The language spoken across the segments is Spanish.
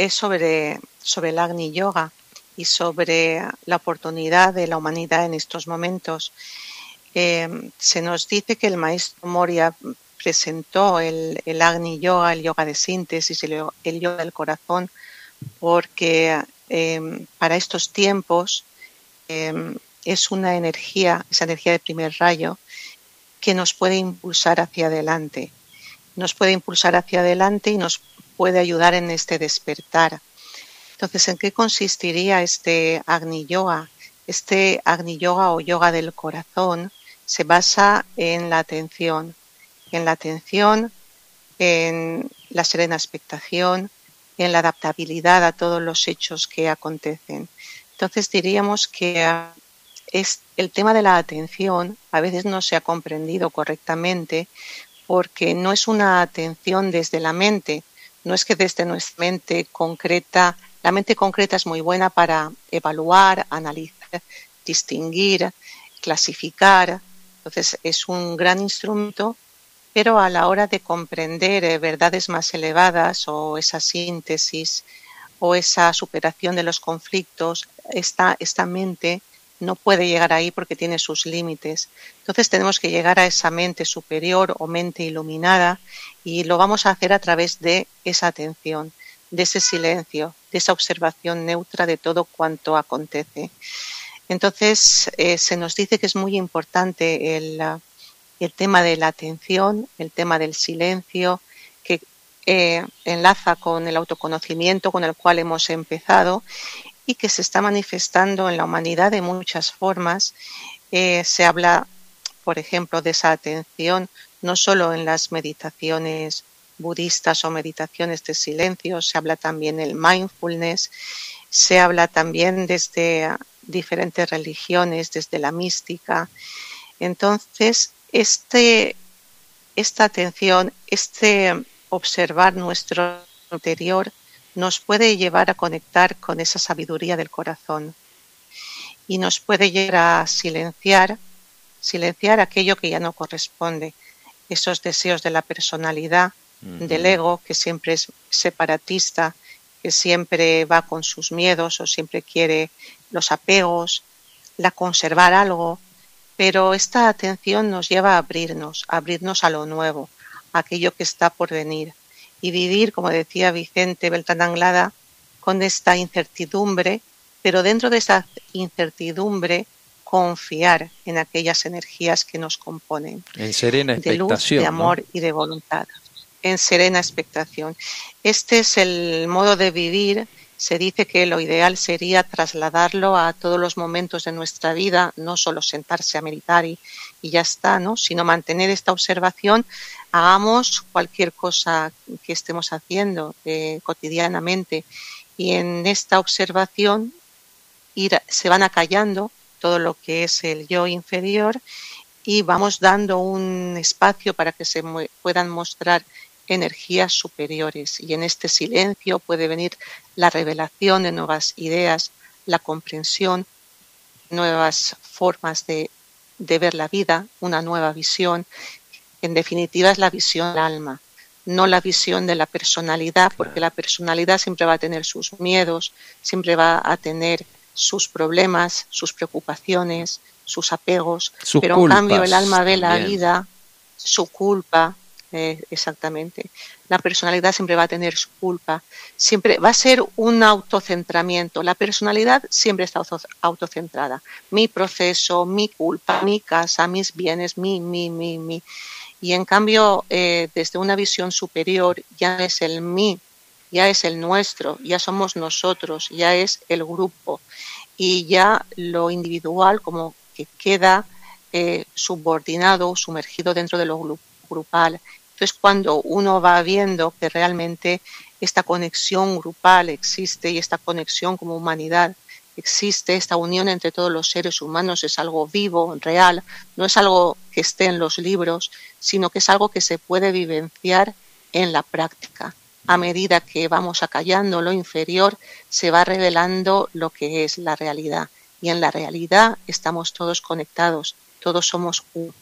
es sobre, sobre el Agni Yoga y sobre la oportunidad de la humanidad en estos momentos. Eh, se nos dice que el maestro Moria presentó el, el, Agni Yoga, el yoga de síntesis, el, yoga del corazón, porque eh, para estos tiempos eh, es una energía, esa energía de primer rayo, que nos puede impulsar hacia adelante. Nos puede impulsar hacia adelante y nos puede ayudar en este despertar. Entonces, ¿en qué consistiría este Agni Yoga? Este Agni Yoga o yoga del corazón se basa en la atención, en la atención, en la serena expectación, en la adaptabilidad a todos los hechos que acontecen. Entonces diríamos que es el tema de la atención a veces no se ha comprendido correctamente porque no es una atención desde la mente, no es que desde nuestra mente concreta, la mente concreta es muy buena para evaluar, analizar, distinguir, clasificar, entonces es un gran instrumento, pero a la hora de comprender eh, verdades más elevadas o esa síntesis o esa superación de los conflictos, esta, esta mente no puede llegar ahí porque tiene sus límites. Entonces tenemos que llegar a esa mente superior o mente iluminada y lo vamos a hacer a través de esa atención, de ese silencio, de esa observación neutra de todo cuanto acontece. Entonces eh, se nos dice que es muy importante el, el, tema de la atención, el tema del silencio, que eh, enlaza con el autoconocimiento con el cual hemos empezado y que se está manifestando en la humanidad de muchas formas. Eh, se habla, por ejemplo, de esa atención no solo en las meditaciones budistas o meditaciones de silencio, se habla también del mindfulness, se habla también desde diferentes religiones, desde la mística. Entonces, este, esta atención, este observar nuestro interior, nos puede llevar a conectar con esa sabiduría del corazón y nos puede llevar a silenciar, silenciar aquello que ya no corresponde, esos deseos de la personalidad, del ego, que siempre es separatista, que siempre va con sus miedos o siempre quiere los apegos, la conservar algo, pero esta atención nos lleva a abrirnos, a abrirnos a lo nuevo, a aquello que está por venir, y vivir, como decía Vicente Beltrán Anglada, con esta incertidumbre, pero dentro de esa incertidumbre confiar en aquellas energías que nos componen. En serena expectación. De luz, de amor y de voluntad. En serena expectación. Este es el modo de vivir. Se dice que lo ideal sería trasladarlo a todos los momentos de nuestra vida, no solo sentarse a meditar y, y ya está, ¿no? sino mantener esta observación hagamos cualquier cosa que estemos haciendo eh, cotidianamente y en esta observación ir, se van acallando todo lo que es el yo inferior y vamos dando un espacio para que se puedan mostrar energías superiores. Y en este silencio puede venir la revelación de nuevas ideas, la comprensión, nuevas formas de, de ver la vida, una nueva visión. En definitiva es la visión del alma, no la visión de la personalidad, porque la personalidad siempre va a tener sus miedos, siempre va a tener sus problemas, sus preocupaciones, sus apegos, pero en cambio el alma ve la vida, su culpa, eh, exactamente. La personalidad siempre va a tener su culpa, siempre va a ser un autocentramiento. La personalidad siempre está autocentrada. Mi proceso, mi culpa, mi casa, mis bienes, mi, mi, mi, mi. Y en cambio, eh, desde una visión superior, ya es el mí, ya es el nuestro, ya somos nosotros, ya es el grupo. Y ya lo individual como que queda eh, subordinado, sumergido dentro de lo grupal. Entonces, cuando uno va viendo que realmente esta conexión grupal existe y esta conexión como humanidad existe esta unión entre todos los seres humanos, es algo vivo, real, no es algo que esté en los libros, sino que es algo que se puede vivenciar en la práctica. A medida que vamos acallando lo inferior, se va revelando lo que es la realidad. Y en la realidad estamos todos conectados, todos somos uno.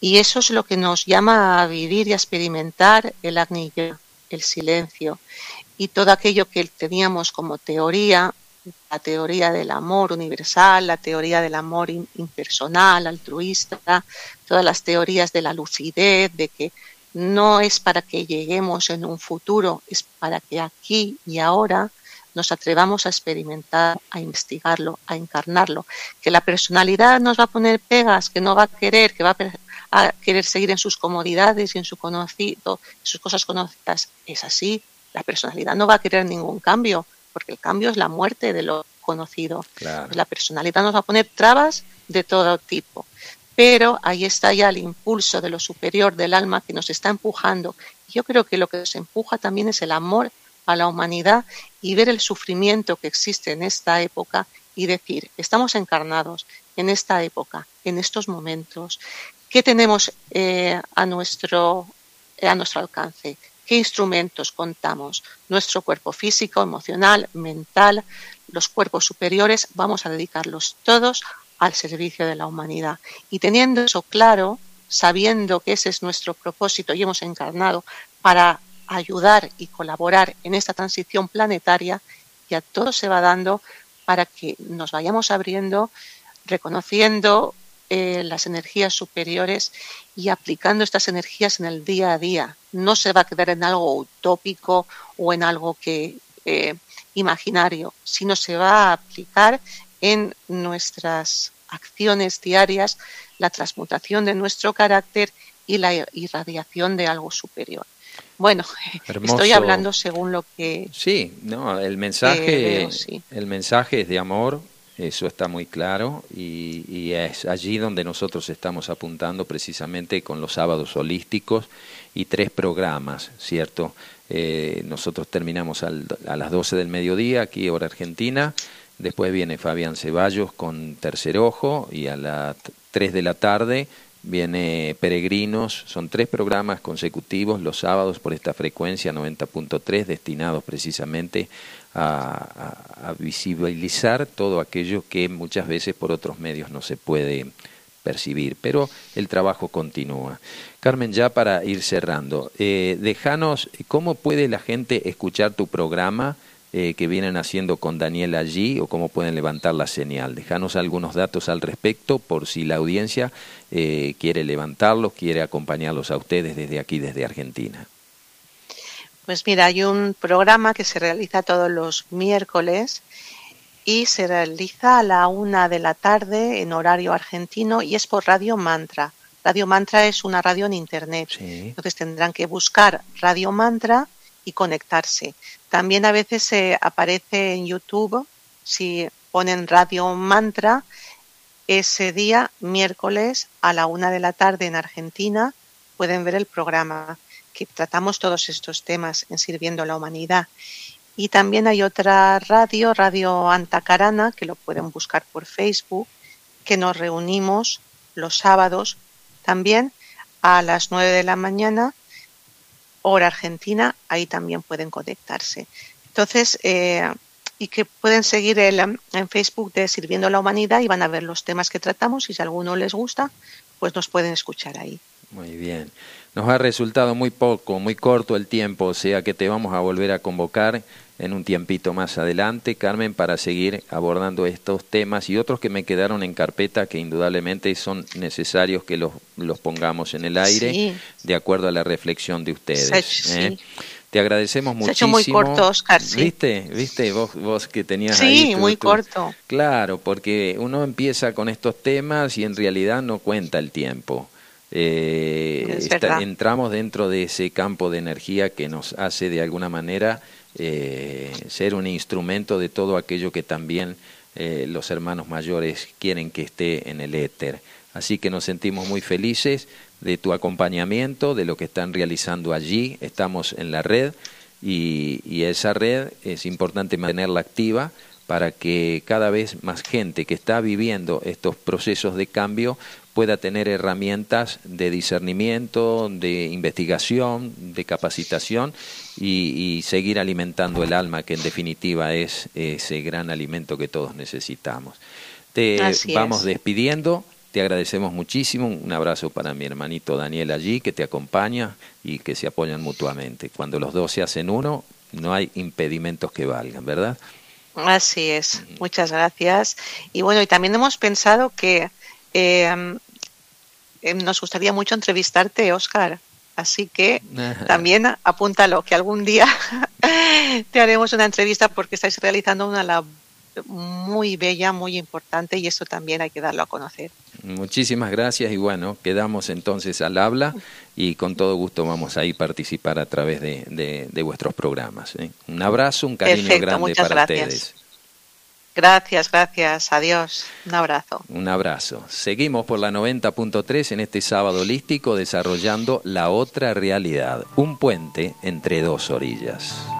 Y eso es lo que nos llama a vivir y a experimentar el agnillo, el silencio. y todo aquello que teníamos como teoría, la teoría del amor universal, la teoría del amor impersonal, altruista, todas las teorías de la lucidez, de que no es para que lleguemos en un futuro, es para que aquí y ahora nos atrevamos a experimentar, a investigarlo, a encarnarlo, que la personalidad nos va a poner pegas, que no va a querer, que va a, querer seguir en sus comodidades y en su conocido, en sus cosas conocidas, es así. La personalidad no va a querer ningún cambio, porque el cambio es la muerte de lo conocido. Pues la personalidad nos va a poner trabas de todo tipo. Pero ahí está ya el impulso de lo superior del alma que nos está empujando. Yo creo que lo que nos empuja también es el amor a la humanidad y ver el sufrimiento que existe en esta época y decir, estamos encarnados en esta época, en estos momentos, ¿qué tenemos eh, a, nuestro, a nuestro alcance? ¿Qué instrumentos contamos? Nuestro cuerpo físico, emocional, mental, los cuerpos superiores, vamos a dedicarlos todos al servicio de la humanidad. Y teniendo eso claro, sabiendo que ese es nuestro propósito y hemos encarnado para ayudar y colaborar en esta transición planetaria, ya todo se va dando para que nos vayamos abriendo, reconociendo eh, las energías superiores y aplicando estas energías en el día a día. No se va a quedar en algo utópico o en algo que eh, imaginario, sino se va a aplicar en nuestras acciones diarias, la transmutación de nuestro carácter y la irradiación de algo superior. Bueno, estoy hablando según lo que sí, no, el mensaje, el mensaje es de amor, eso está muy claro y, es allí donde nosotros estamos apuntando precisamente con los sábados holísticos y tres programas, cierto. Eh, nosotros terminamos a las 12 del mediodía aquí hora argentina. Después viene Fabián Ceballos con Tercer Ojo y a las 3 de la tarde viene Peregrinos, son tres programas consecutivos los sábados por esta frecuencia 90.3 destinados precisamente a, visibilizar todo aquello que muchas veces por otros medios no se puede percibir, pero el trabajo continúa. Carmen, ya para ir cerrando, eh, déjanos cómo puede la gente escuchar tu programa eh, que vienen haciendo con Daniel allí o cómo pueden levantar la señal. Dejanos algunos datos al respecto por si la audiencia eh, quiere levantarlos, quiere acompañarlos a ustedes desde aquí, desde Argentina. Pues mira, hay un programa que se realiza todos los miércoles y se realiza a la una de la tarde en horario argentino y es por Radio Mantra. Radio Mantra es una radio en Internet. Entonces tendrán que buscar Radio Mantra y conectarse. También a veces se aparece en YouTube, si ponen Radio Mantra, ese día, miércoles, a la una de la tarde en Argentina, pueden ver el programa que tratamos todos estos temas en Sirviendo a la Humanidad. Y también hay otra radio, Radio Antacarana, que lo pueden buscar por Facebook, que nos reunimos los sábados también a las nueve de la mañana hora argentina, ahí también pueden conectarse. Entonces, eh, y que pueden seguir el, en Facebook de Sirviendo a la Humanidad y van a ver los temas que tratamos y si alguno les gusta, pues nos pueden escuchar ahí. Muy bien. Nos ha resultado muy poco, muy corto el tiempo, o sea que te vamos a volver a convocar en un tiempito más adelante, Carmen, para seguir abordando estos temas y otros que me quedaron en carpeta que indudablemente son necesarios que los, los pongamos en el aire de acuerdo a la reflexión de ustedes. ¿eh? Te agradecemos muchísimo. Se ha hecho muy corto, Oscar. ¿Viste? ¿Viste vos, vos que tenías sí, ahí? Sí, muy corto. Claro, porque uno empieza con estos temas y en realidad no cuenta el tiempo. Eh, entramos dentro de ese campo de energía que nos hace de alguna manera eh, ser un instrumento de todo aquello que también eh, los hermanos mayores quieren que esté en el éter. Así que nos sentimos muy felices de tu acompañamiento, de lo que están realizando allí. Estamos en la red y, y esa red es importante mantenerla activa para que cada vez más gente que está viviendo estos procesos de cambio pueda tener herramientas de discernimiento, de investigación, de capacitación y, seguir alimentando el alma, que en definitiva es ese gran alimento que todos necesitamos. Te vamos despidiendo. Te agradecemos muchísimo. Un abrazo para mi hermanito Daniel allí, que te acompaña y que se apoyan mutuamente. Cuando los dos se hacen uno, no hay impedimentos que valgan, ¿verdad? Así es, muchas gracias. Y bueno, y también hemos pensado que eh, nos gustaría mucho entrevistarte, Oscar. Así que también apúntalo, que algún día te haremos una entrevista porque estáis realizando una labor muy bella, muy importante y eso también hay que darlo a conocer. Muchísimas gracias y bueno, quedamos entonces al habla y con todo gusto vamos a ir participar a través de, vuestros programas. ¿eh? Un abrazo, un cariño grande para ustedes. Gracias, gracias. Adiós. Un abrazo. Un abrazo. Seguimos por la 90.3 en este sábado holístico desarrollando la otra realidad, un puente entre dos orillas.